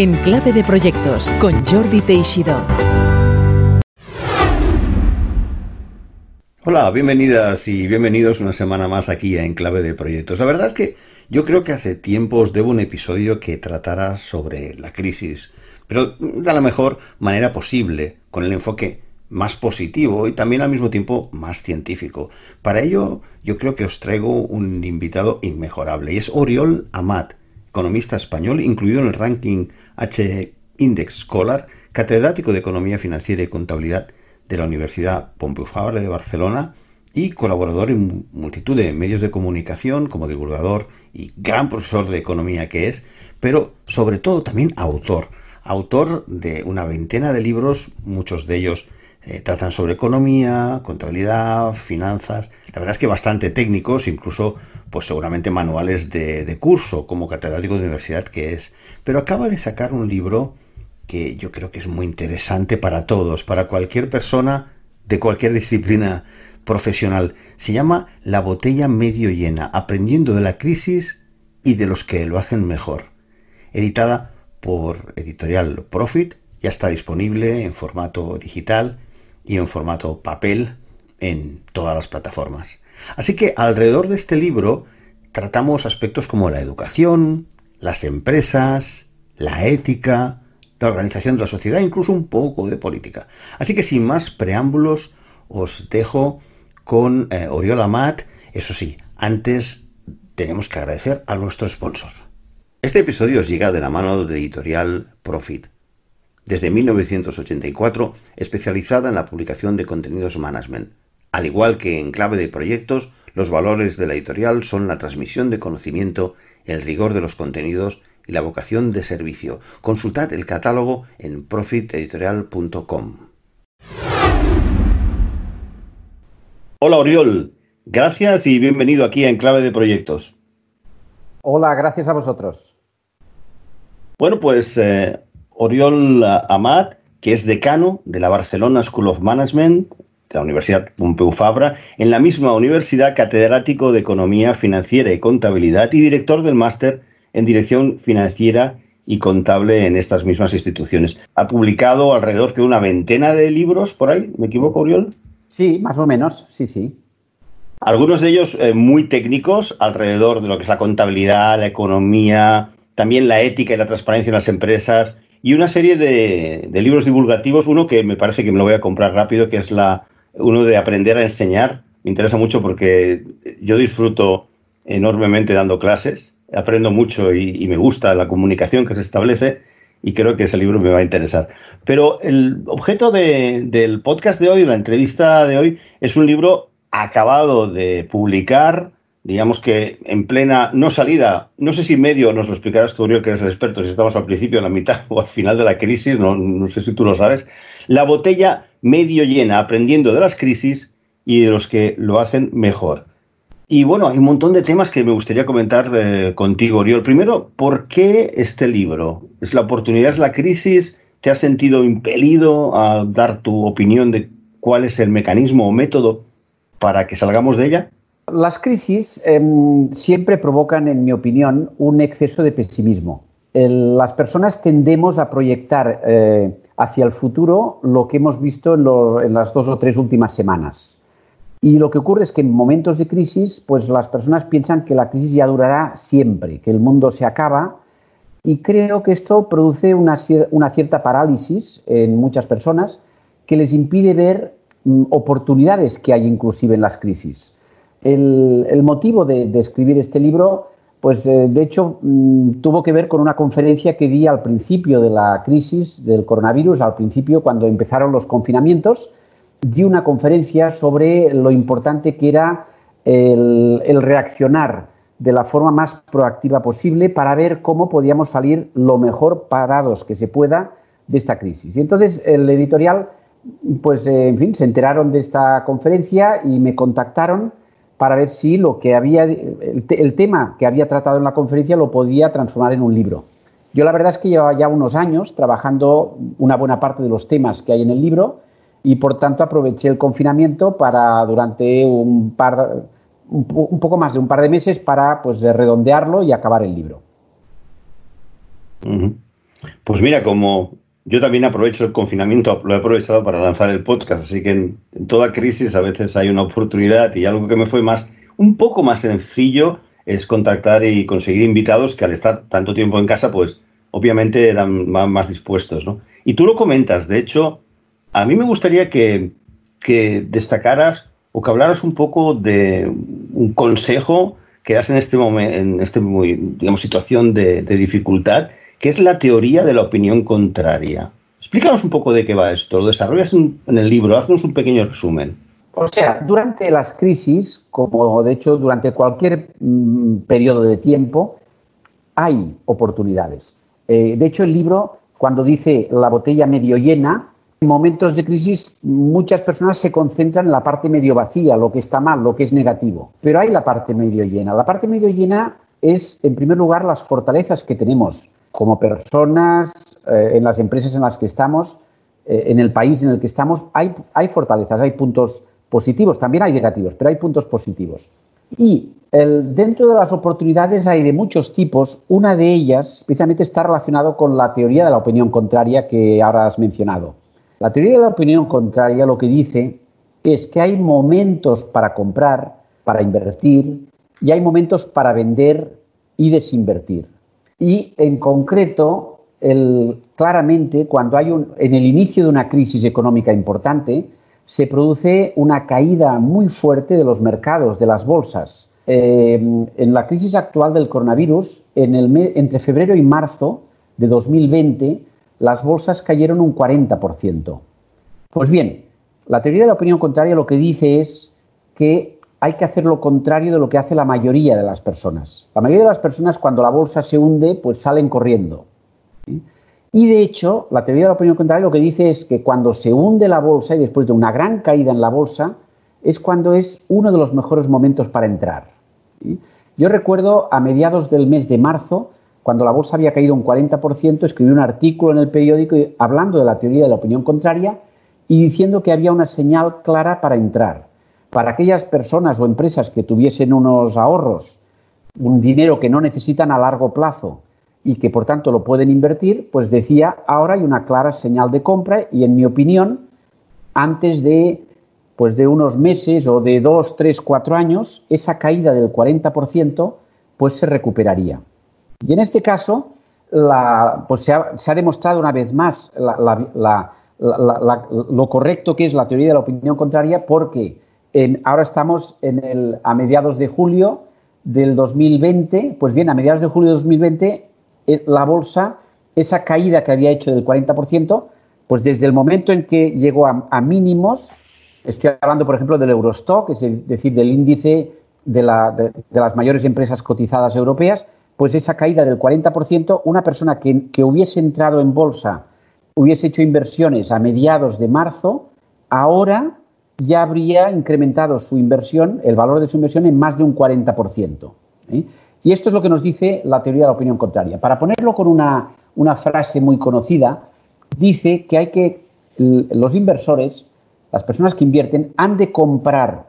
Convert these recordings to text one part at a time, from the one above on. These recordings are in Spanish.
En Clave de Proyectos con Jordi Teixidó. Hola, bienvenidas y bienvenidos una semana más aquí a Enclave de Proyectos. La verdad es que yo creo que hace tiempo os debo un episodio que tratara sobre la crisis, pero de la mejor manera posible, con el enfoque más positivo y también al mismo tiempo más científico. Para ello, yo creo que os traigo un invitado inmejorable y es Oriol Amat, economista español incluido en el ranking H Index Scholar, catedrático de Economía Financiera y Contabilidad de la Universidad Pompeu Fabra de Barcelona y colaborador en multitud de medios de comunicación como divulgador y gran profesor de economía que es, pero sobre todo también autor, autor de una veintena de libros, muchos de ellos eh, tratan sobre economía, contabilidad, finanzas, la verdad es que bastante técnicos, incluso pues seguramente manuales de curso como catedrático de universidad que es, pero acaba de sacar un libro que yo creo que es muy interesante para todos, para cualquier persona de cualquier disciplina profesional. Se llama La botella medio llena, aprendiendo de la crisis y de los que lo hacen mejor. Editada por Editorial Profit, ya está disponible en formato digital y en formato papel en todas las plataformas. Así que alrededor de este libro tratamos aspectos como la educación, las empresas, la ética, la organización de la sociedad, incluso un poco de política. Así que sin más preámbulos, os dejo con eh, Oriola Mat. Eso sí, antes tenemos que agradecer a nuestro sponsor. Este episodio os llega de la mano de editorial Profit. Desde 1984, especializada en la publicación de contenidos management. Al igual que en clave de proyectos, los valores de la editorial son la transmisión de conocimiento, el rigor de los contenidos y la vocación de servicio. Consultad el catálogo en profiteditorial.com. Hola Oriol, gracias y bienvenido aquí a Enclave de Proyectos. Hola, gracias a vosotros. Bueno, pues eh, Oriol Amat, que es decano de la Barcelona School of Management, de la Universidad Pompeu Fabra, en la misma universidad catedrático de Economía Financiera y Contabilidad y director del máster en dirección financiera y contable en estas mismas instituciones. Ha publicado alrededor de una veintena de libros por ahí, ¿me equivoco, Oriol? Sí, más o menos, sí, sí. Algunos de ellos eh, muy técnicos alrededor de lo que es la contabilidad, la economía, también la ética y la transparencia en las empresas y una serie de, de libros divulgativos. Uno que me parece que me lo voy a comprar rápido, que es la, uno de aprender a enseñar. Me interesa mucho porque yo disfruto enormemente dando clases aprendo mucho y, me gusta la comunicación que se establece y creo que ese libro me va a interesar. Pero el objeto del podcast de hoy, la entrevista de hoy, es un libro acabado de publicar, digamos que en plena, no salida, no sé si medio, nos lo explicarás tú, que eres el experto, si estamos al principio, a la mitad o al final de la crisis, no, no sé si tú lo sabes, la botella medio llena, aprendiendo de las crisis y de los que lo hacen mejor. Y bueno, hay un montón de temas que me gustaría comentar eh, contigo, Oriol. Primero, ¿por qué este libro? ¿Es la oportunidad, es la crisis? ¿Te has sentido impelido a dar tu opinión de cuál es el mecanismo o método para que salgamos de ella? Las crisis em, siempre provocan, en mi opinión, un exceso de pesimismo. las personas tendemos a proyectar eh, hacia el futuro lo que hemos visto en las dos o tres últimas semanas. Y lo que ocurre es que en momentos de crisis, pues las personas piensan que la crisis ya durará siempre, que el mundo se acaba. Y creo que esto produce una, cierta parálisis en muchas personas que les impide ver mm, oportunidades que hay inclusive en las crisis. El, motivo de, escribir este libro, pues eh, de hecho mm, tuvo que ver con una conferencia que di al principio de la crisis del coronavirus, al principio cuando empezaron los confinamientos di una conferencia sobre lo importante que era el, reaccionar de la forma más proactiva posible para ver cómo podíamos salir lo mejor parados que se pueda de esta crisis. Y entonces el editorial, pues eh, en fin, se enteraron de esta conferencia y me contactaron para ver si lo que había, el, tema que había tratado en la conferencia lo podía transformar en un libro. Yo la verdad es que llevaba ya unos años trabajando una buena parte de los temas que hay en el libro y por tanto aproveché el confinamiento para durante un par un, poco más de un par de meses para pues redondearlo y acabar el libro. Pues mira, como yo también aprovecho el confinamiento, lo he aprovechado para lanzar el podcast, así que en, toda crisis a veces hay una oportunidad y algo que me fue más, un poco más sencillo es contactar y conseguir invitados que al estar tanto tiempo en casa, pues obviamente eran más, dispuestos, ¿no? Y tú lo comentas, de hecho, a mí me gustaría que, destacaras o que hablaras un poco de un consejo que das en este momento, en este digamos, situación de dificultad que es la teoría de la opinión contraria. Explícanos un poco de qué va esto, lo desarrollas en, el libro, haznos un pequeño resumen. O sea, durante las crisis, como de hecho durante cualquier mm, periodo de tiempo, hay oportunidades. Eh, de hecho, el libro, cuando dice la botella medio llena, en momentos de crisis muchas personas se concentran en la parte medio vacía, lo que está mal, lo que es negativo. Pero hay la parte medio llena. La parte medio llena es, en primer lugar, las fortalezas que tenemos como personas, eh, en las empresas en las que estamos, eh, en el país en el que estamos, hay, fortalezas, hay puntos positivos, también hay negativos, pero hay puntos positivos. Y dentro de las oportunidades hay de muchos tipos, una de ellas precisamente está relacionado con la teoría de la opinión contraria que ahora has mencionado. La teoría de la opinión contraria lo que dice es que hay momentos para comprar, para invertir, y hay momentos para vender y desinvertir. Y en concreto, claramente, cuando hay un, en el inicio de una crisis económica importante, se produce una caída muy fuerte de los mercados, de las bolsas. Eh, en la crisis actual del coronavirus, en el entre febrero y marzo de 2020, las bolsas cayeron un 40%. Pues bien, la teoría de la opinión contraria lo que dice es que hay que hacer lo contrario de lo que hace la mayoría de las personas. La mayoría de las personas cuando la bolsa se hunde, pues salen corriendo. Y de hecho, la teoría de la opinión contraria lo que dice es que cuando se hunde la bolsa y después de una gran caída en la bolsa, es cuando es uno de los mejores momentos para entrar. Yo recuerdo a mediados del mes de marzo, cuando la bolsa había caído un 40%, escribí un artículo en el periódico hablando de la teoría de la opinión contraria y diciendo que había una señal clara para entrar para aquellas personas o empresas que tuviesen unos ahorros, un dinero que no necesitan a largo plazo y que por tanto lo pueden invertir, pues decía, ahora hay una clara señal de compra y en mi opinión, antes de pues de unos meses o de dos, tres, cuatro años, esa caída del 40% pues se recuperaría. Y en este caso, pues se ha, demostrado una vez más lo correcto que es la teoría de la opinión contraria porque ahora estamos en el, a mediados de julio del 2020. Pues bien, a mediados de julio de 2020, eh, la bolsa, esa caída que había hecho del 40%, pues desde el momento en que llegó a, mínimos, estoy hablando, por ejemplo, del Eurostock, es decir, del índice de, las mayores empresas cotizadas europeas, pues esa caída del 40%, una persona que, que hubiese entrado en bolsa, hubiese hecho inversiones a mediados de marzo, ahora ya habría incrementado su inversión, el valor de su inversión, en más de un 40%. ¿eh? Y esto es lo que nos dice la teoría de la opinión contraria. Para ponerlo con una, frase muy conocida, dice que hay que, los inversores, las personas que invierten, han de comprar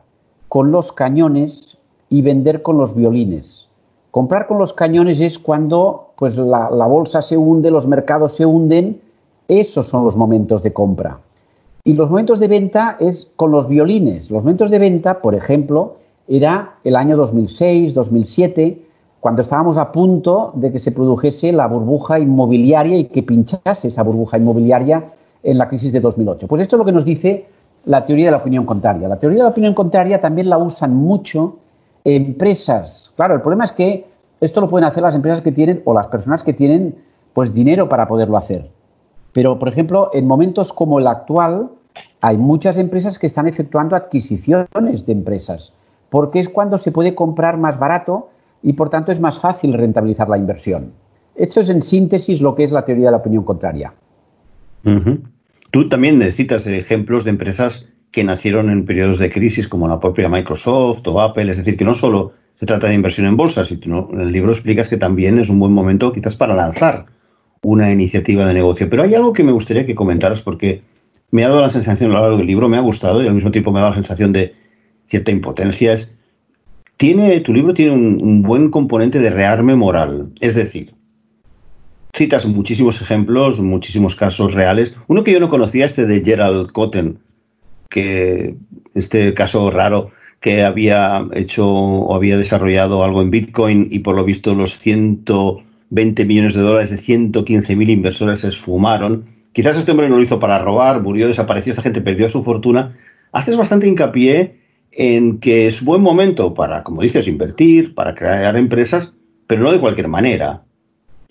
con los cañones y vender con los violines. Comprar con los cañones es cuando pues, la bolsa se hunde, los mercados se hunden, esos son los momentos de compra. Y los momentos de venta es con los violines. Los momentos de venta, por ejemplo, era el año 2006, 2007, cuando estábamos a punto de que se produjese la burbuja inmobiliaria y que pinchase esa burbuja inmobiliaria en la crisis de 2008. Pues esto es lo que nos dice la teoría de la opinión contraria. La teoría de la opinión contraria también la usan mucho empresas. Claro, el problema es que esto lo pueden hacer las empresas que tienen o las personas que tienen pues dinero para poderlo hacer. Pero, por ejemplo, en momentos como el actual, hay muchas empresas que están efectuando adquisiciones de empresas, porque es cuando se puede comprar más barato y, por tanto, es más fácil rentabilizar la inversión. Esto es, en síntesis, lo que es la teoría de la opinión contraria. Tú también necesitas ejemplos de empresas que nacieron en periodos de crisis, como la propia Microsoft o Apple, es decir, que no solo se trata de inversión en bolsas, sino en el libro explicas que también es un buen momento quizás para lanzar una iniciativa de negocio. Pero hay algo que me gustaría que comentaras porque me ha dado la sensación a lo largo del libro, me ha gustado y al mismo tiempo me ha dado la sensación de cierta impotencia. Es, tiene, tu libro tiene un, buen componente de rearme moral. Es decir, citas muchísimos ejemplos, muchísimos casos reales. Uno que yo no conocía, este de Gerald Cotten, que este caso raro que había hecho o había desarrollado algo en Bitcoin y por lo visto los 120 millones de dólares de 115 mil inversores se esfumaron. Quizás este hombre no lo hizo para robar, murió, desapareció, esta gente perdió su fortuna. Haces bastante hincapié en que es buen momento para, como dices, invertir, para crear empresas, pero no de cualquier manera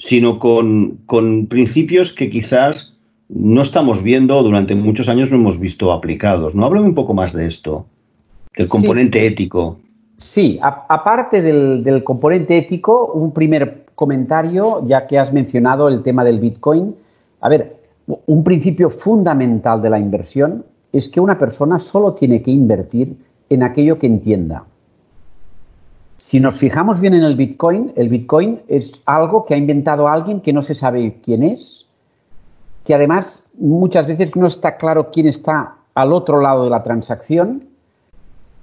sino con, principios que quizás no estamos viendo, durante muchos años no hemos visto aplicados. ¿No? Háblame un poco más de esto, del componente ético. Sí, aparte del, componente ético, un primer comentario, ya que has mencionado el tema del Bitcoin. A ver, un principio fundamental de la inversión es que una persona solo tiene que invertir en aquello que entienda. Si nos fijamos bien en el Bitcoin, el Bitcoin es algo que ha inventado alguien que no se sabe quién es, que además muchas veces no está claro quién está al otro lado de la transacción.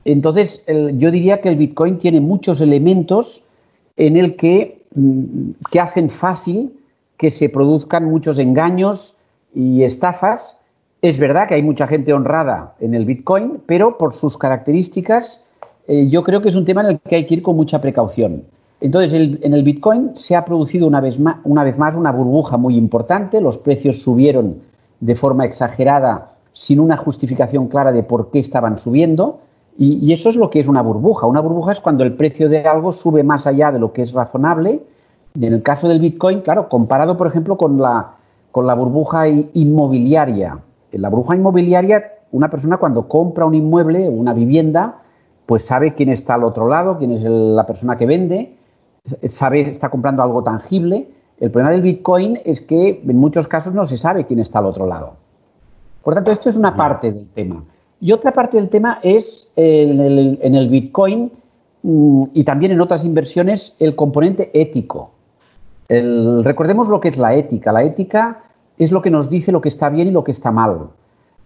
Entonces, yo diría que el Bitcoin tiene muchos elementos en el que, mm, que hacen fácil que se produzcan muchos engaños y estafas. Es verdad que hay mucha gente honrada en el Bitcoin, pero por sus características eh, yo creo que es un tema en el que hay que ir con mucha precaución. Entonces, en el Bitcoin se ha producido una vez, más, una vez más una burbuja muy importante, los precios subieron de forma exagerada sin una justificación clara de por qué estaban subiendo, y, eso es lo que es una burbuja. Una burbuja es cuando el precio de algo sube más allá de lo que es razonable. En el caso del Bitcoin, claro, comparado, por ejemplo, con la, con la burbuja inmobiliaria. En la burbuja inmobiliaria, una persona cuando compra un inmueble, una vivienda, pues sabe quién está al otro lado, quién es la persona que vende, sabe, está comprando algo tangible. El problema del Bitcoin es que en muchos casos no se sabe quién está al otro lado. Por tanto, esto es una parte del tema. Y otra parte del tema es en el, Bitcoin mm, y también en otras inversiones el componente ético. recordemos lo que es la ética. La ética es lo que nos dice lo que está bien y lo que está mal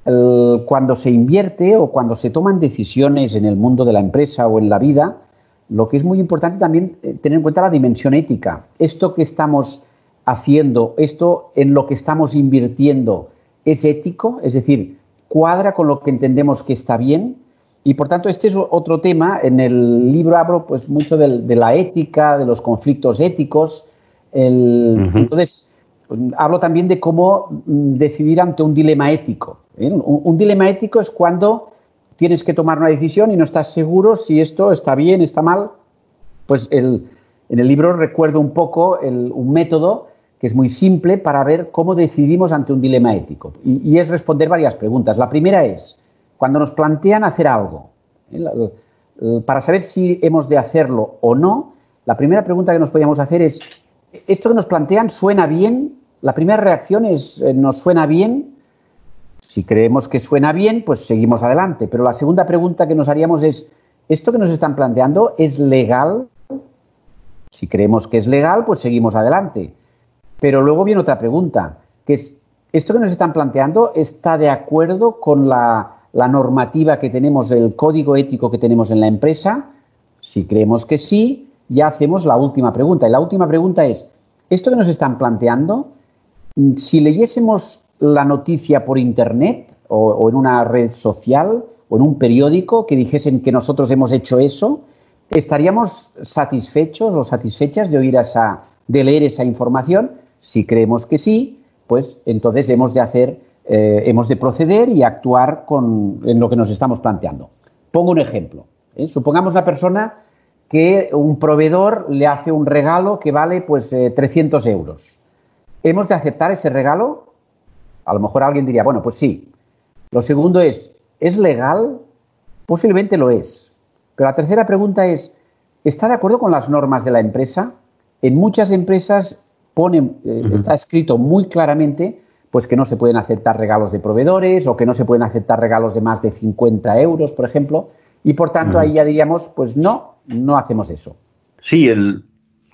cuando se invierte o cuando se toman decisiones en el mundo de la empresa o en la vida, lo que es muy importante también eh, tener en cuenta la dimensión ética. Esto que estamos haciendo, esto en lo que estamos invirtiendo, ¿es ético? Es decir, cuadra con lo que entendemos que está bien. Y por tanto, este es otro tema. En el libro hablo pues mucho de, la ética, de los conflictos éticos. Entonces, hablo también de cómo mm, decidir ante un dilema ético. ¿eh? Un, dilema ético es cuando tienes que tomar una decisión y no estás seguro si esto está bien, está mal. Pues en el libro recuerdo un poco un método que es muy simple para ver cómo decidimos ante un dilema ético. Y, es responder varias preguntas. La primera es, cuando nos plantean hacer algo, ¿eh? para saber si hemos de hacerlo o no, la primera pregunta que nos podríamos hacer es, ¿esto que nos plantean suena bien? La primera reacción es, eh, ¿nos suena bien? Si creemos que suena bien, pues seguimos adelante. Pero la segunda pregunta que nos haríamos es, ¿esto que nos están planteando es legal? Si creemos que es legal, pues seguimos adelante. Pero luego viene otra pregunta, que es, ¿esto que nos están planteando está de acuerdo con la, normativa que tenemos, el código ético que tenemos en la empresa? Si creemos que sí, ya hacemos la última pregunta. Y la última pregunta es, ¿esto que nos están planteando, si leyésemos la noticia por Internet o, en una red social o en un periódico que dijesen que nosotros hemos hecho eso, ¿estaríamos satisfechos o satisfechas de oír esa, de leer esa información? Si creemos que sí, pues entonces hemos de hacer, eh, hemos de proceder y actuar con, en lo que nos estamos planteando. Pongo un ejemplo. ¿eh? Supongamos la persona que un proveedor le hace un regalo que vale pues 300 eh, euros. ¿Hemos de aceptar ese regalo? A lo mejor alguien diría, bueno, pues sí. Lo segundo es, ¿es legal? Posiblemente lo es. Pero la tercera pregunta es, ¿está de acuerdo con las normas de la empresa? En muchas empresas pone, eh, está escrito muy claramente pues que no se pueden aceptar regalos de proveedores o que no se pueden aceptar regalos de más de 50 euros, por ejemplo, y por tanto ahí ya diríamos, pues no, no hacemos eso. Sí, el,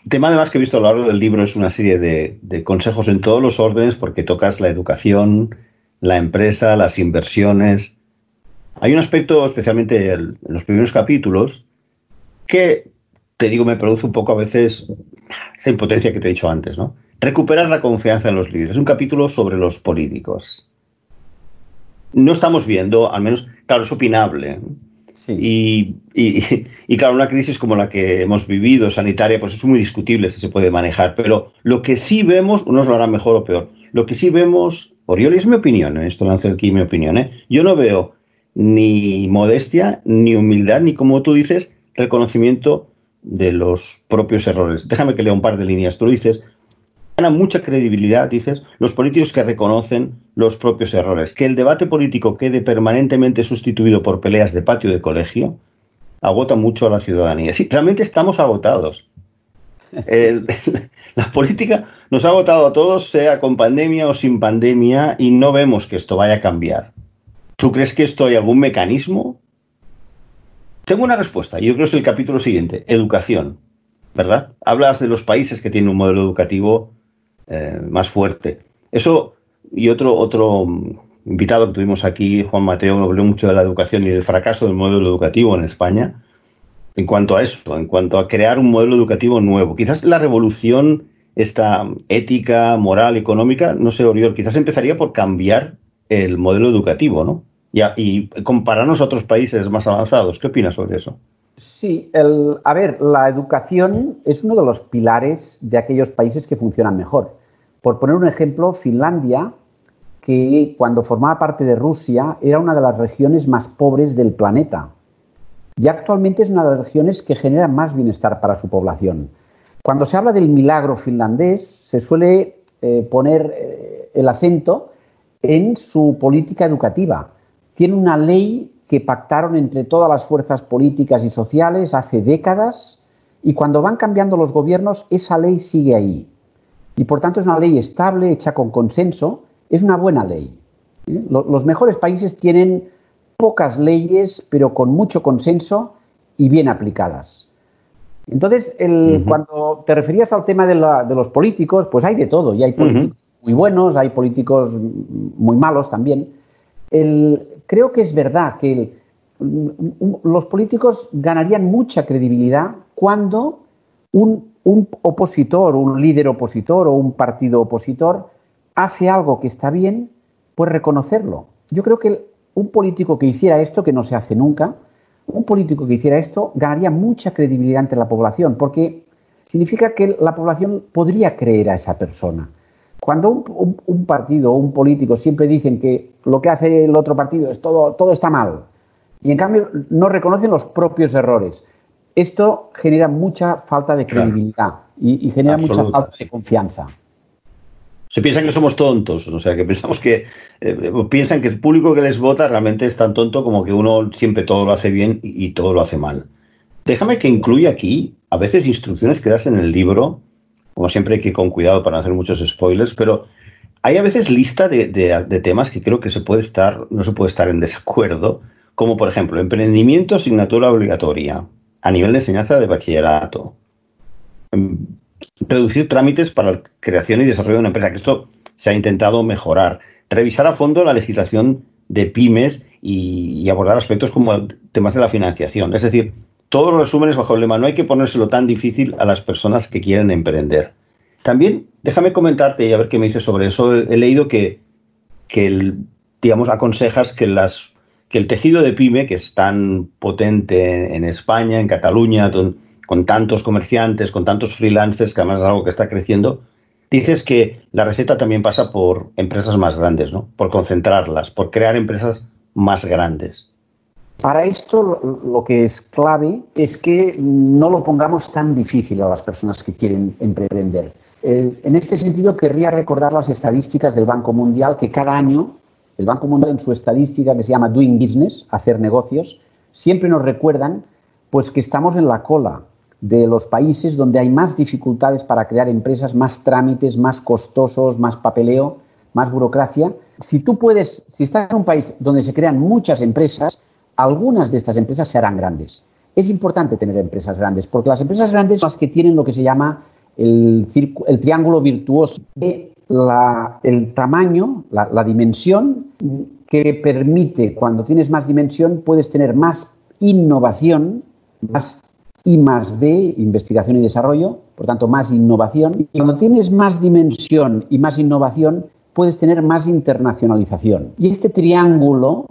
tema además que he visto a lo largo del libro es una serie de, consejos en todos los órdenes porque tocas la educación, la empresa, las inversiones. Hay un aspecto, especialmente en los primeros capítulos, que, te digo, me produce un poco a veces esa impotencia que te he dicho antes, ¿no? recuperar la confianza en los líderes. Es un capítulo sobre los políticos. No estamos viendo, al menos, claro, es opinable. Y, y, claro, una crisis como la que hemos vivido, sanitaria, pues es muy discutible si se puede manejar. Pero lo que sí vemos, unos lo harán mejor o peor, lo que sí vemos, Oriol, es mi opinión, ¿eh? esto lanzo aquí mi opinión, ¿eh? yo no veo ni modestia, ni humildad, ni como tú dices, reconocimiento de los propios errores. Déjame que lea un par de líneas. Tú lo dices, gana mucha credibilidad, dices, los políticos que reconocen los propios errores. Que el debate político quede permanentemente sustituido por peleas de patio de colegio agota mucho a la ciudadanía. Sí, realmente estamos agotados. la política nos ha agotado a todos, sea con pandemia o sin pandemia, y no vemos que esto vaya a cambiar. ¿Tú crees que esto hay algún mecanismo tengo una respuesta. Yo creo que es el capítulo siguiente. Educación. ¿Verdad? Hablas de los países que tienen un modelo educativo eh, más fuerte. Eso y otro, otro invitado que tuvimos aquí, Juan Mateo, habló mucho de la educación y del fracaso del modelo educativo en España. En cuanto a eso, en cuanto a crear un modelo educativo nuevo. Quizás la revolución, esta ética, moral, económica, no sé, Oriol, quizás empezaría por cambiar el modelo educativo, ¿no? Y, compararnos a otros países más avanzados. ¿Qué opinas sobre eso? Sí, el, a ver, la educación es uno de los pilares de aquellos países que funcionan mejor. Por poner un ejemplo, Finlandia, que cuando formaba parte de Rusia era una de las regiones más pobres del planeta. Y actualmente es una de las regiones que genera más bienestar para su población. Cuando se habla del milagro finlandés, se suele eh, poner eh, el acento en su política educativa tiene una ley que pactaron entre todas las fuerzas políticas y sociales hace décadas y cuando van cambiando los gobiernos esa ley sigue ahí. Y por tanto es una ley estable, hecha con consenso, es una buena ley. ¿eh? Los mejores países tienen pocas leyes, pero con mucho consenso y bien aplicadas. Entonces, cuando te referías al tema de, de, los políticos, pues hay de todo, y hay políticos muy buenos, hay políticos muy malos también. El, creo que es verdad que los políticos ganarían mucha credibilidad cuando un, opositor, un líder opositor o un partido opositor hace algo que está bien, pues reconocerlo. Yo creo que un político que hiciera esto, que no se hace nunca, un político que hiciera esto ganaría mucha credibilidad entre la población, porque significa que la población podría creer a esa persona. Cuando un, partido o un político siempre dicen que lo que hace el otro partido es todo, todo está mal y en cambio no reconocen los propios errores, esto genera mucha falta de credibilidad y, genera mucha falta de confianza. Se piensan que somos tontos, o sea, que pensamos que eh, piensan que el público que les vota realmente es tan tonto como que uno siempre todo lo hace bien y, todo lo hace mal. Déjame que incluya aquí a veces instrucciones que das en el libro como siempre hay que ir con cuidado para no hacer muchos spoilers, pero hay a veces lista de, temas que creo que se puede estar, no se puede estar en desacuerdo, como por ejemplo, emprendimiento, asignatura obligatoria, a nivel de enseñanza de bachillerato, em, reducir trámites para la creación y desarrollo de una empresa, que esto se ha intentado mejorar, revisar a fondo la legislación de pymes y, y abordar aspectos como temas de la financiación. Es decir, todos los resúmenes bajo el lema no hay que ponérselo tan difícil a las personas que quieren emprender. También, déjame comentarte y a ver qué me dices sobre eso. He leído que, digamos, aconsejas que, las, que el tejido de pyme, que es tan potente en España, en Cataluña, con, tantos comerciantes, con tantos freelancers, que además es algo que está creciendo, dices que la receta también pasa por empresas más grandes, ¿no? Por concentrarlas, por crear empresas más grandes. Para esto lo que es clave es que no lo pongamos tan difícil a las personas que quieren emprender. Eh, en este sentido, querría recordar las estadísticas del Banco Mundial que cada año, el Banco Mundial en su estadística que se llama Doing Business, hacer negocios, siempre nos recuerdan pues que estamos en la cola de los países donde hay más dificultades para crear empresas, más trámites, más costosos, más papeleo, más burocracia. Si tú puedes, si estás en un país donde se crean muchas empresas, algunas de estas empresas se harán grandes. Es importante tener empresas grandes, porque las empresas grandes son las que tienen lo que se llama el, triángulo virtuoso de el tamaño, la, dimensión que permite, cuando tienes más dimensión, puedes tener más innovación, más I más D, investigación y desarrollo, por tanto más innovación. Y cuando tienes más dimensión y más innovación, puedes tener más internacionalización. Y este triángulo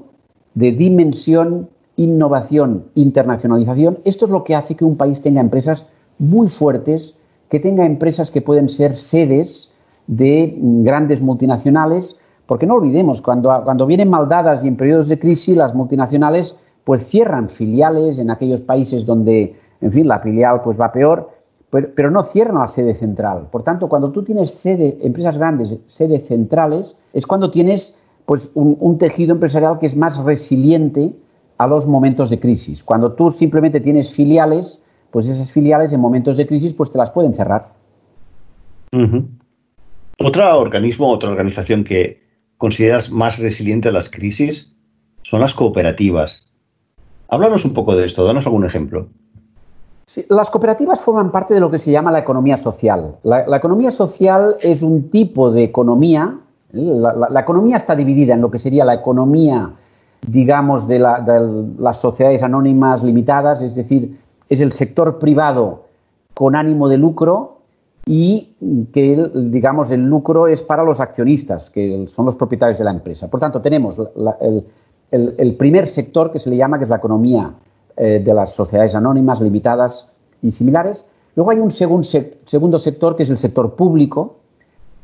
de dimensión, innovación, internacionalización, esto es lo que hace que un país tenga empresas muy fuertes, que tenga empresas que pueden ser sedes de grandes multinacionales, porque no olvidemos, cuando, cuando vienen maldadas y en periodos de crisis, las multinacionales pues cierran filiales en aquellos países donde, en fin, la filial pues va peor pero, no cierran la sede central. Por tanto, cuando tú tienes sede, empresas grandes, sedes centrales, es cuando tienes pues, un, tejido empresarial que es más resiliente a los momentos de crisis. Cuando tú simplemente tienes filiales, pues esas filiales en momentos de crisis pues te las pueden cerrar. Otro organismo, otra organización que consideras más resiliente a las crisis son las cooperativas. Háblanos un poco de esto, danos algún ejemplo las cooperativas forman parte de lo que se llama la economía social. La, economía social es un tipo de economía. La, economía está dividida en lo que sería la economía, digamos, de, las sociedades anónimas limitadas, es decir, es el sector privado con ánimo de lucro y que, digamos, el lucro es para los accionistas, que son los propietarios de la empresa. Por tanto, tenemos el primer sector que se le llama, que es la economía eh, de las sociedades anónimas, limitadas y similares. Luego hay un segundo sector que es el sector público.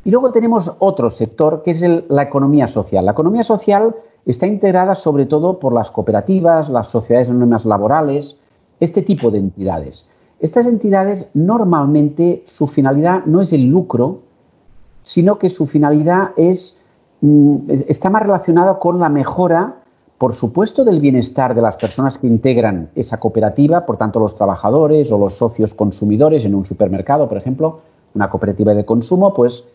Y luego tenemos otro sector que es la economía social. La economía social está integrada sobre todo por las cooperativas, las sociedades anónimas laborales, este tipo de entidades. Estas entidades normalmente su finalidad no es el lucro, sino que su finalidad es, mm, está más relacionada con la mejora por supuesto, del bienestar de las personas que integran esa cooperativa, por tanto, los trabajadores o los socios consumidores en un supermercado, por ejemplo, una cooperativa de consumo, pues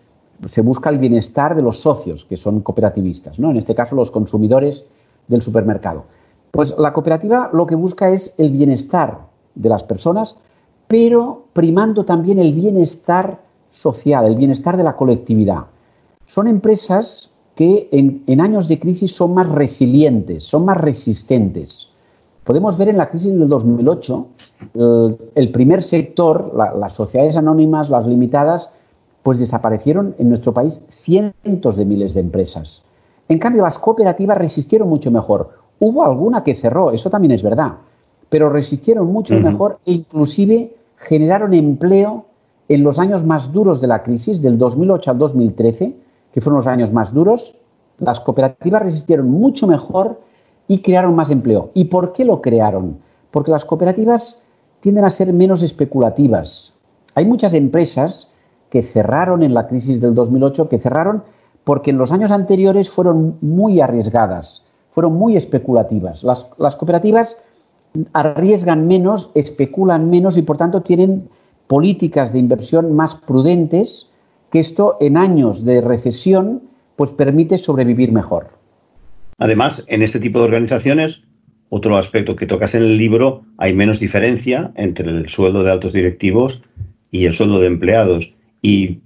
se busca el bienestar de los socios, que son cooperativistas, ¿no? En este caso, los consumidores del supermercado. Pues la cooperativa lo que busca es el bienestar de las personas, pero primando también el bienestar social, el bienestar de la colectividad. Son empresas que en, años de crisis son más resilientes, son más resistentes. Podemos ver en la crisis del 2008, el, primer sector, las sociedades anónimas, las limitadas, pues desaparecieron en nuestro país cientos de miles de empresas. En cambio, las cooperativas resistieron mucho mejor. Hubo alguna que cerró, eso también es verdad, pero resistieron mucho mejor e inclusive generaron empleo en los años más duros de la crisis, del 2008 al 2013, que fueron los años más duros, las cooperativas resistieron mucho mejor y crearon más empleo. ¿Y por qué lo crearon? Porque las cooperativas tienden a ser menos especulativas. Hay muchas empresas que cerraron en la crisis del 2008, que cerraron porque en los años anteriores fueron muy arriesgadas, fueron muy especulativas. Las, cooperativas arriesgan menos, especulan menos y por tanto tienen políticas de inversión más prudentes que esto en años de recesión pues permite sobrevivir mejor. Además, en este tipo de organizaciones, otro aspecto que tocas en el libro, hay menos diferencia entre el sueldo de altos directivos y el sueldo de empleados. Y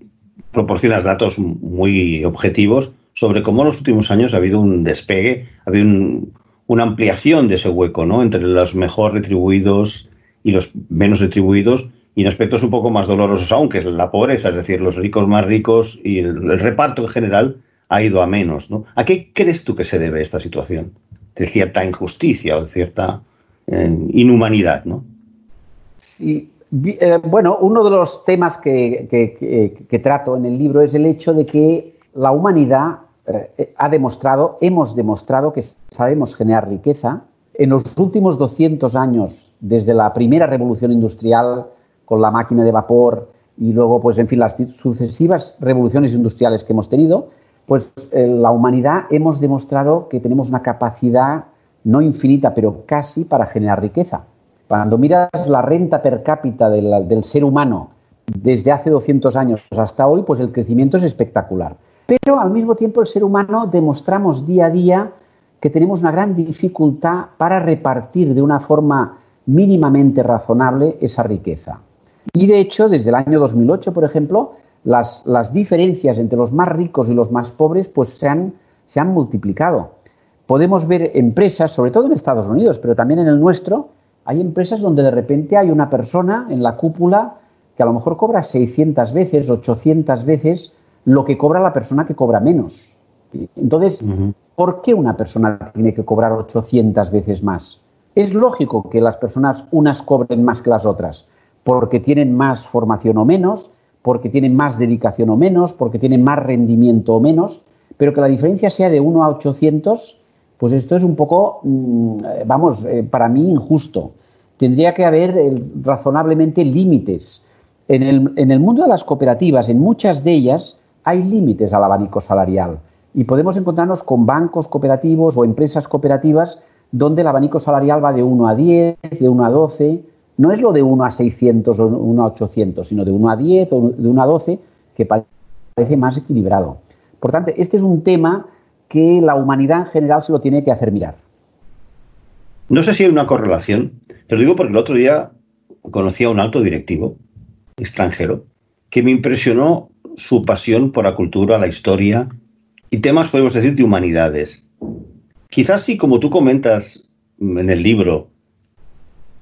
proporcionas datos muy objetivos sobre cómo en los últimos años ha habido un despegue, ha habido una ampliación de ese hueco ¿no? entre los mejor retribuidos y los menos retribuidos y en aspectos un poco más dolorosos aún, que es la pobreza, es decir, los ricos más ricos y el, reparto en general ha ido a menos. ¿no? ¿A qué crees tú que se debe esta situación? De cierta injusticia o de cierta eh, inhumanidad, ¿no? Sí. Eh, bueno, uno de los temas que, trato en el libro es el hecho de que la humanidad eh, ha demostrado, hemos demostrado que sabemos generar riqueza. En los últimos 200 años, desde la primera revolución industrial, con la máquina de vapor y luego, pues, en fin, las sucesivas revoluciones industriales que hemos tenido, pues eh, la humanidad hemos demostrado que tenemos una capacidad no infinita, pero casi para generar riqueza. Cuando miras la renta per cápita del, ser humano desde hace 200 años hasta hoy, pues el crecimiento es espectacular. Pero al mismo tiempo el ser humano demostramos día a día que tenemos una gran dificultad para repartir de una forma mínimamente razonable esa riqueza. Y de hecho, desde el año 2008, por ejemplo, las, diferencias entre los más ricos y los más pobres pues se han, se han multiplicado. Podemos ver empresas, sobre todo en Estados Unidos, pero también en el nuestro, hay empresas donde de repente hay una persona en la cúpula que a lo mejor cobra 600 veces, 800 veces lo que cobra la persona que cobra menos. Entonces, ¿por qué una persona tiene que cobrar 800 veces más? Es lógico que las personas unas cobren más que las otras, porque tienen más formación o menos, porque tienen más dedicación o menos, porque tienen más rendimiento o menos, pero que la diferencia sea de 1 a 800, pues esto es un poco, mm, vamos, eh, para mí injusto. Tendría que haber eh, razonablemente límites. En el, en el mundo de las cooperativas, en muchas de ellas, hay límites al abanico salarial y podemos encontrarnos con bancos cooperativos o empresas cooperativas donde el abanico salarial va de 1 a 10, de 1 a 12. No es lo de 1 a 600 o 1 a 800, sino de 1 a 10 o de 1 a 12, que parece más equilibrado. Por tanto, este es un tema que la humanidad en general se lo tiene que hacer mirar. No sé si hay una correlación, te lo digo porque el otro día conocí a un alto directivo extranjero que me impresionó su pasión por la cultura, la historia y temas, podemos decir, de humanidades. Quizás si, como tú comentas en el libro,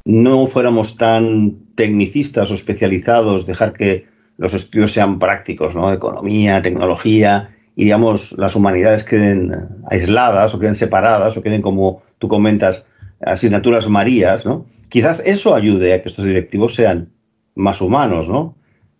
no fuéramos tan tecnicistas o especializados, dejar que los estudios sean prácticos, ¿no? Economía, tecnología, y digamos, las humanidades queden aisladas o queden separadas o queden, como tú comentas, asignaturas marías, ¿no? Quizás eso ayude a que estos directivos sean más humanos, ¿no?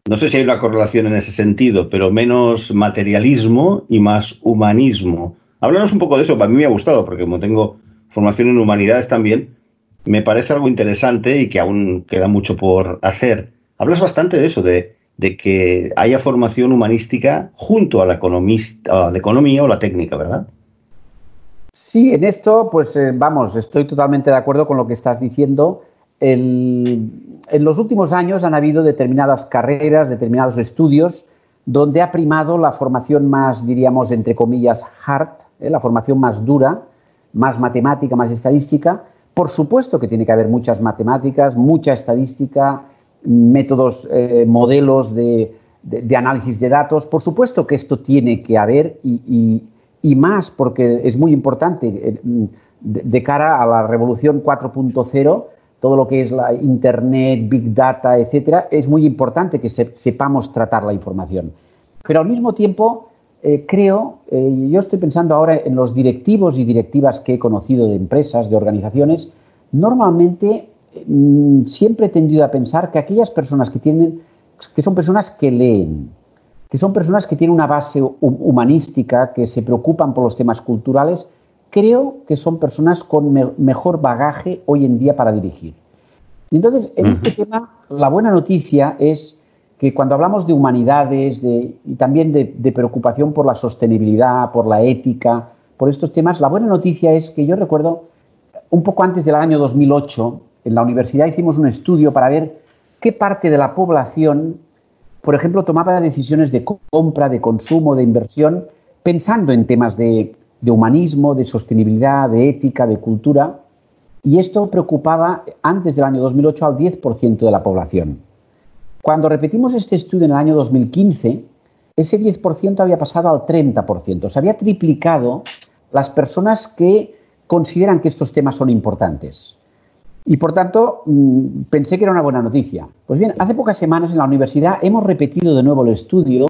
No sé si hay una correlación en ese sentido, pero menos materialismo y más humanismo. Háblanos un poco de eso, para mí me ha gustado, porque como tengo formación en humanidades también, me parece algo interesante y que aún queda mucho por hacer. Hablas bastante de eso, de, que haya formación humanística junto a la, economista, la economía o la técnica, ¿verdad? Sí, en esto, pues eh, vamos, estoy totalmente de acuerdo con lo que estás diciendo. En los últimos años han habido determinadas carreras, determinados estudios, donde ha primado la formación más, diríamos, entre comillas, hard, ¿eh? la formación más dura, más matemática, más estadística. Por supuesto que tiene que haber muchas matemáticas, mucha estadística, métodos, eh, modelos de, análisis de datos. Por supuesto que esto tiene que haber y, más porque es muy importante eh, de cara a la revolución 4.0 todo lo que es la Internet, Big Data, etcétera, es muy importante que sepamos tratar la información. Pero al mismo tiempo, eh, creo, yo estoy pensando ahora en los directivos y directivas que he conocido de empresas, de organizaciones, normalmente siempre he tendido a pensar que aquellas personas que tienen, que son personas que leen, que son personas que tienen una base humanística, que se preocupan por los temas culturales, creo que son personas con mejor bagaje hoy en día para dirigir. Y entonces, en este tema, la buena noticia es que cuando hablamos de humanidades y también de, preocupación por la sostenibilidad, por la ética, por estos temas, la buena noticia es que yo recuerdo, un poco antes del año 2008, en la universidad hicimos un estudio para ver qué parte de la población, por ejemplo, tomaba decisiones de compra, de consumo, de inversión, pensando en temas de humanismo, de sostenibilidad, de ética, de cultura, y esto preocupaba antes del año 2008 al 10% de la población. Cuando repetimos este estudio en el año 2015, ese 10% había pasado al 30%. Se había triplicado las personas que consideran que estos temas son importantes. Y por tanto, mm, pensé que era una buena noticia. Pues bien, hace pocas semanas en la universidad hemos repetido de nuevo el estudio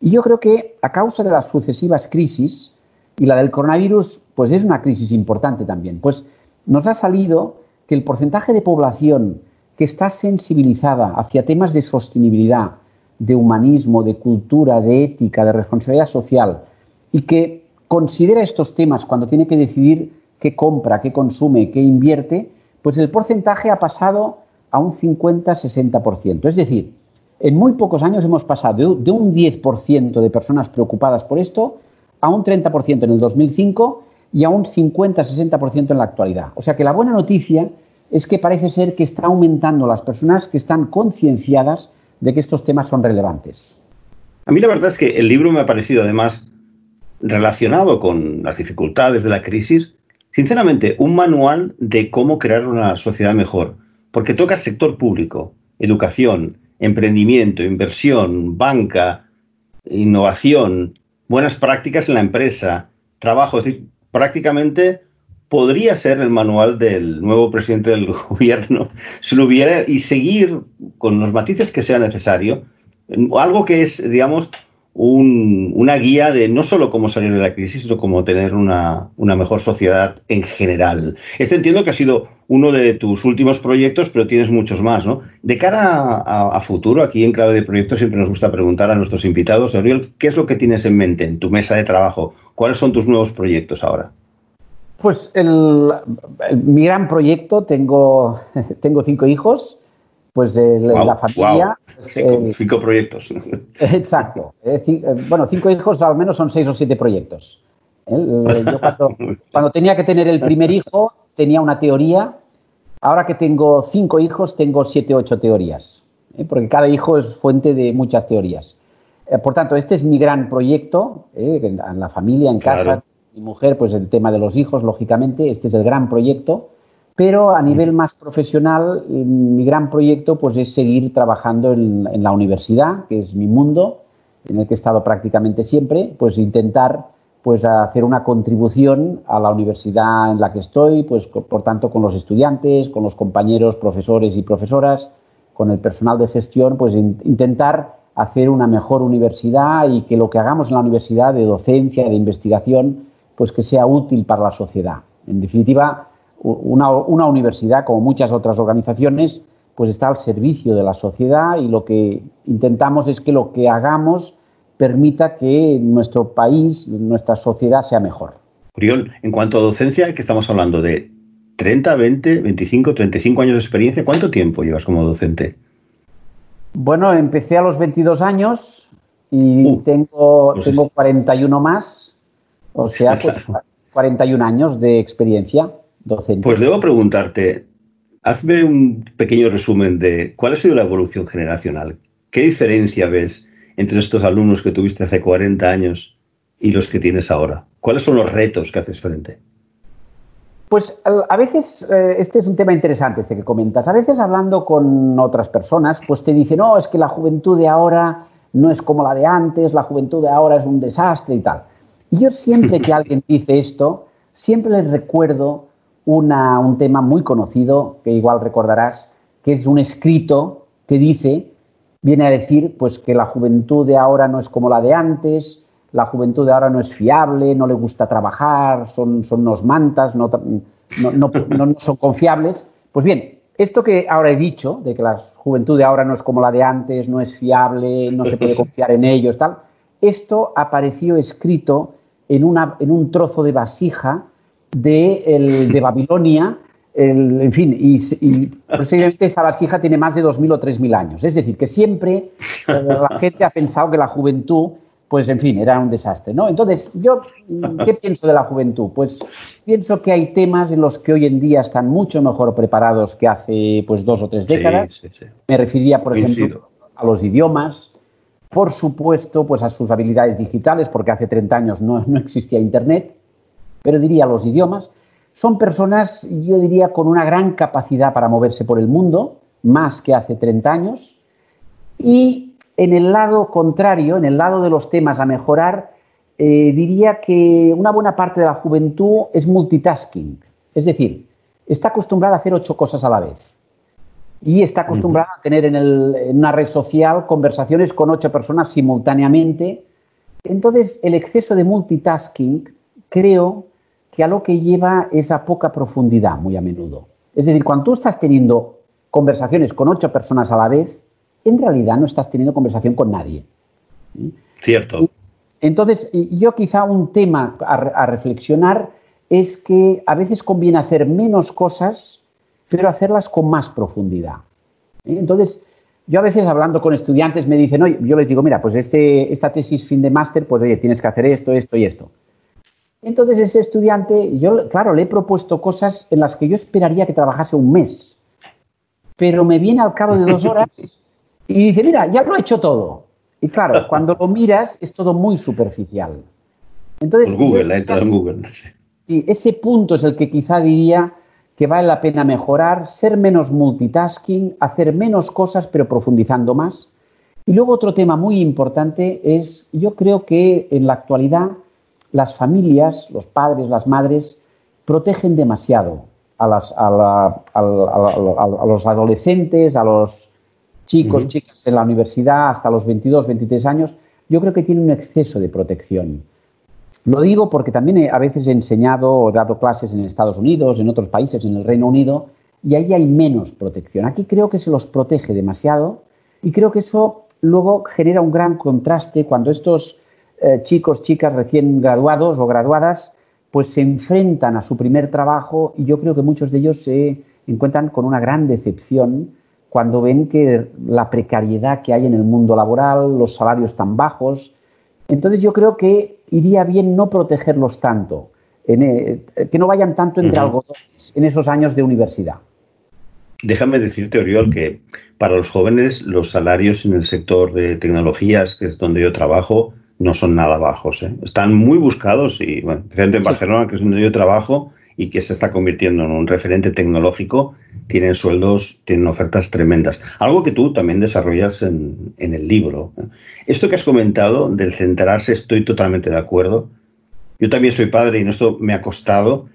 y yo creo que a causa de las sucesivas crisis, y la del coronavirus, pues es una crisis importante también. Pues nos ha salido que el porcentaje de población que está sensibilizada hacia temas de sostenibilidad, de humanismo, de cultura, de ética, de responsabilidad social, y que considera estos temas cuando tiene que decidir qué compra, qué consume, qué invierte, pues el porcentaje ha pasado a un 50-60%. Es decir, en muy pocos años hemos pasado de un 10% de personas preocupadas por esto a un 30% en el 2005 y a un 50-60% en la actualidad. O sea que la buena noticia es que parece ser que está aumentando las personas que están concienciadas de que estos temas son relevantes. A mí la verdad es que el libro me ha parecido además relacionado con las dificultades de la crisis, sinceramente, un manual de cómo crear una sociedad mejor, porque toca sector público, educación, emprendimiento, inversión, banca, innovación, buenas prácticas en la empresa, trabajo, es decir, prácticamente podría ser el manual del nuevo presidente del gobierno si lo hubiera y seguir con los matices que sea necesario, algo que es, digamos, una guía de no solo cómo salir de la crisis, sino cómo tener una, mejor sociedad en general. Este entiendo que ha sido uno de tus últimos proyectos, pero tienes muchos más, ¿no? De cara a, futuro, aquí en Clave de Proyectos siempre nos gusta preguntar a nuestros invitados, Oriol, ¿qué es lo que tienes en mente en tu mesa de trabajo? ¿Cuáles son tus nuevos proyectos ahora? Pues mi gran proyecto, tengo, tengo cinco hijos, pues de la familia. Pues, cinco, proyectos. Exacto. Eh, bueno, cinco hijos al menos son seis o siete proyectos. ¿eh? Yo cuando, tenía que tener el primer hijo tenía una teoría. Ahora que tengo cinco hijos tengo siete o ocho teorías. ¿eh? Porque cada hijo es fuente de muchas teorías. Por tanto, este es mi gran proyecto en la familia, en casa. Mi mujer, pues el tema de los hijos, lógicamente. Este es el gran proyecto. Pero a nivel más profesional, eh, mi gran proyecto pues, es seguir trabajando en, la universidad, que es mi mundo, en el que he estado prácticamente siempre, pues intentar pues, hacer una contribución a la universidad en la que estoy, pues, por tanto, con los estudiantes, con los compañeros, profesores y profesoras, con el personal de gestión, pues intentar hacer una mejor universidad y que lo que hagamos en la universidad de docencia, de investigación, pues que sea útil para la sociedad. En definitiva, una, universidad, como muchas otras organizaciones, pues está al servicio de la sociedad y lo que intentamos es que lo que hagamos permita que nuestro país, nuestra sociedad sea mejor. Uriol, en cuanto a docencia, que estamos hablando de 30, 20, 25, 35 años de experiencia, ¿cuánto tiempo llevas como docente? Bueno, empecé a los 22 años y uh, tengo, pues tengo 41 más, o sea, pues 41 años de experiencia. Pues debo preguntarte, hazme un pequeño resumen de cuál ha sido la evolución generacional. ¿Qué diferencia ves entre estos alumnos que tuviste hace 40 años y los que tienes ahora? ¿Cuáles son los retos que haces frente? Pues a veces, eh, este es un tema interesante este que comentas, a veces hablando con otras personas, pues te dicen, no, es que la juventud de ahora no es como la de antes, la juventud de ahora es un desastre y tal. Y yo siempre que alguien dice esto, siempre les recuerdo un tema muy conocido, que igual recordarás, que es un escrito que dice, viene a decir pues que la juventud de ahora no es como la de antes, la juventud de ahora no es fiable, no le gusta trabajar, son, son unos mantas, no, no, son confiables. Pues bien, esto que ahora he dicho, de que la juventud de ahora no es como la de antes, no es fiable, no se puede confiar en ellos, tal, esto apareció escrito en, una, en un trozo de vasija de, el, de Babilonia, en fin, y, y posiblemente esa vasija tiene más de 2.000 o 3.000 años. Es decir, que siempre eh, la gente ha pensado que la juventud, pues en fin, era un desastre, ¿no? Entonces, yo, ¿qué pienso de la juventud? Pues pienso que hay temas en los que hoy en día están mucho mejor preparados que hace pues dos o tres décadas. Me referiría, por ejemplo, a los idiomas, por supuesto, pues a sus habilidades digitales, porque hace 30 años no, no existía Internet pero diría los idiomas, son personas, yo diría, con una gran capacidad para moverse por el mundo, más que hace 30 años, y en el lado contrario, en el lado de los temas a mejorar, eh, diría que una buena parte de la juventud es multitasking, es decir, está acostumbrada a hacer ocho cosas a la vez. Y está acostumbrada a tener en, en, una red social conversaciones con ocho personas simultáneamente. Entonces, el exceso de multitasking creo que a lo que lleva es a poca profundidad muy a menudo. Es decir, cuando tú estás teniendo conversaciones con ocho personas a la vez, en realidad no estás teniendo conversación con nadie. Cierto. Entonces, yo quizá un tema a, reflexionar es que a veces conviene hacer menos cosas, pero hacerlas con más profundidad. Entonces, yo a veces hablando con estudiantes me dicen, oye, yo les digo, mira, pues este, esta tesis fin de máster, pues oye, tienes que hacer esto, esto y esto. Entonces ese estudiante, yo claro, le he propuesto cosas en las que yo esperaría que trabajase un mes, pero me viene al cabo de dos horas y dice, mira, ya lo ha hecho todo. Y claro, cuando lo miras es todo muy superficial. Entonces, Google, ha entrado en Google. Sí, ese punto es el que quizá diría que vale la pena mejorar, ser menos multitasking, hacer menos cosas pero profundizando más. Y luego otro tema muy importante es, yo creo que en la actualidad las familias, los padres, las madres, protegen demasiado a, las, a, los adolescentes, a los chicos, chicas en la universidad hasta los 22, 23 años. Yo creo que tienen un exceso de protección. Lo digo porque también a veces he enseñado o dado clases en Estados Unidos, en otros países, en el Reino Unido, y ahí hay menos protección. Aquí creo que se los protege demasiado y creo que eso luego genera un gran contraste cuando estos eh, chicos, chicas recién graduados o graduadas, pues se enfrentan a su primer trabajo y yo creo que muchos de ellos se encuentran con una gran decepción cuando ven que la precariedad que hay en el mundo laboral, los salarios tan bajos. Entonces yo creo que iría bien no protegerlos tanto, eh, que no vayan tanto entre algodones en esos años de universidad. Déjame decirte, Oriol, que para los jóvenes los salarios en el sector de tecnologías, que es donde yo trabajo, no son nada bajos. ¿eh? Están muy buscados y, bueno, especialmente en Barcelona, que es donde yo trabajo y que se está convirtiendo en un referente tecnológico, tienen sueldos, tienen ofertas tremendas. Algo que tú también desarrollas en, en el libro. ¿eh? Esto que has comentado del centrarse, estoy totalmente de acuerdo. Yo también soy padre y en esto me ha costado.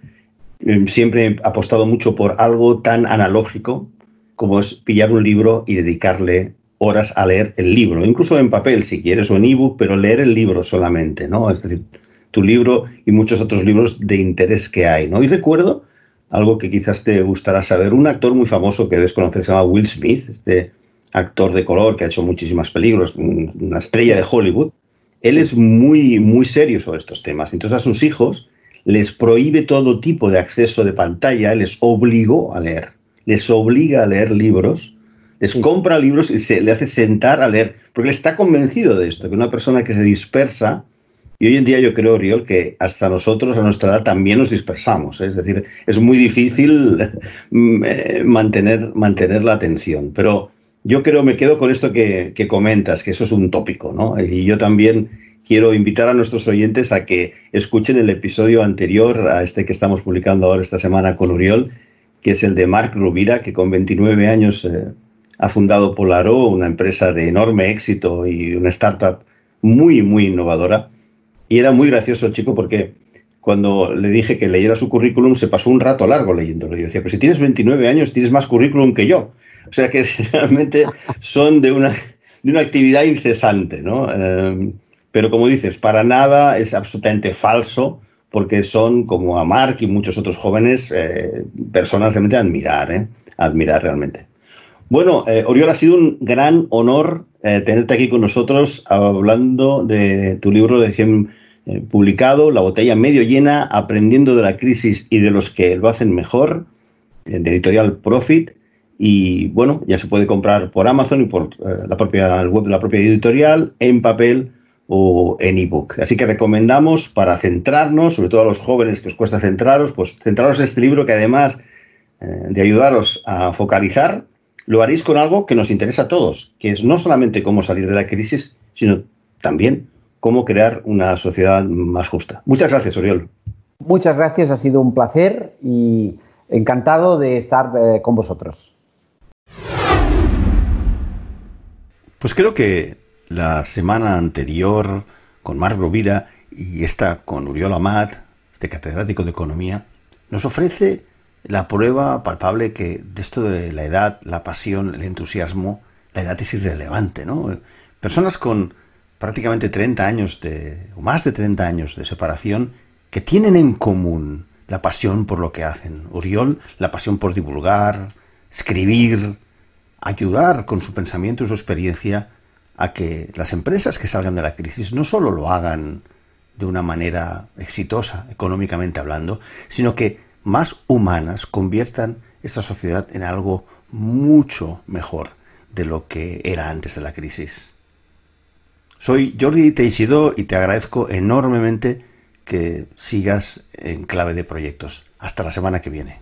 Eh, siempre he apostado mucho por algo tan analógico como es pillar un libro y dedicarle horas a leer el libro, incluso en papel si quieres o en ebook, pero leer el libro solamente, ¿no? Es decir, tu libro y muchos otros libros de interés que hay, ¿no? Y recuerdo algo que quizás te gustará saber, un actor muy famoso que debes conocer se llama Will Smith, este actor de color que ha hecho muchísimas películas, una estrella de Hollywood. Él es muy muy serio sobre estos temas. Entonces a sus hijos les prohíbe todo tipo de acceso de pantalla, les obligó a leer, les obliga a leer libros les compra libros y se le hace sentar a leer, porque él está convencido de esto, que una persona que se dispersa, y hoy en día yo creo, Oriol, que hasta nosotros a nuestra edad también nos dispersamos, ¿eh? es decir, es muy difícil mm, eh, mantener, mantener la atención, pero yo creo, me quedo con esto que, que comentas, que eso es un tópico, ¿no? Y yo también quiero invitar a nuestros oyentes a que escuchen el episodio anterior a este que estamos publicando ahora esta semana con Uriol, que es el de Marc Rubira, que con 29 años eh, ha fundado Polaro, una empresa de enorme éxito y una startup muy, muy innovadora. Y era muy gracioso chico porque cuando le dije que leyera su currículum se pasó un rato largo leyéndolo. Yo decía, pero si tienes 29 años tienes más currículum que yo. O sea que realmente son de una, de una actividad incesante, ¿no? Em, pero como dices, para nada es absolutamente falso porque son, como a Mark y muchos otros jóvenes, eh, personas realmente admirar, ¿eh? admirar realmente. Bueno, eh, Oriol, ha sido un gran honor eh, tenerte aquí con nosotros hablando de tu libro recién eh, publicado, La botella medio llena, aprendiendo de la crisis y de los que lo hacen mejor, de editorial Profit. Y bueno, ya se puede comprar por Amazon y por la propia web de la propia editorial, en papel o en ebook. Así que recomendamos para centrarnos, sobre todo a los jóvenes que os cuesta centraros, pues centraros en este libro que además de ayudaros a focalizar, lo haréis con algo que nos interesa a todos, que es no solamente cómo salir de la crisis, sino también cómo crear una sociedad más justa. Muchas gracias, Oriol. Muchas gracias, ha sido un placer y encantado de estar eh, con vosotros. Pues creo que la semana anterior con Marc Rovira y esta con Uriol Amat, este catedrático de Economía, nos ofrece la prueba palpable que de esto de la edad, la pasión, el entusiasmo, la edad es irrelevante, ¿no? Personas con prácticamente 30 años de, o más de 30 años de separación, que tienen en común la pasión por lo que hacen. Uriol, la pasión por divulgar, escribir, ayudar con su pensamiento y su experiencia a que las empresas que salgan de la crisis no solo lo hagan de una manera exitosa, económicamente hablando, sino que más humanas conviertan esta sociedad en algo mucho mejor de lo que era antes de la crisis. Soy Jordi Teixido y te agradezco enormemente que sigas en clave de proyectos. Hasta la semana que viene.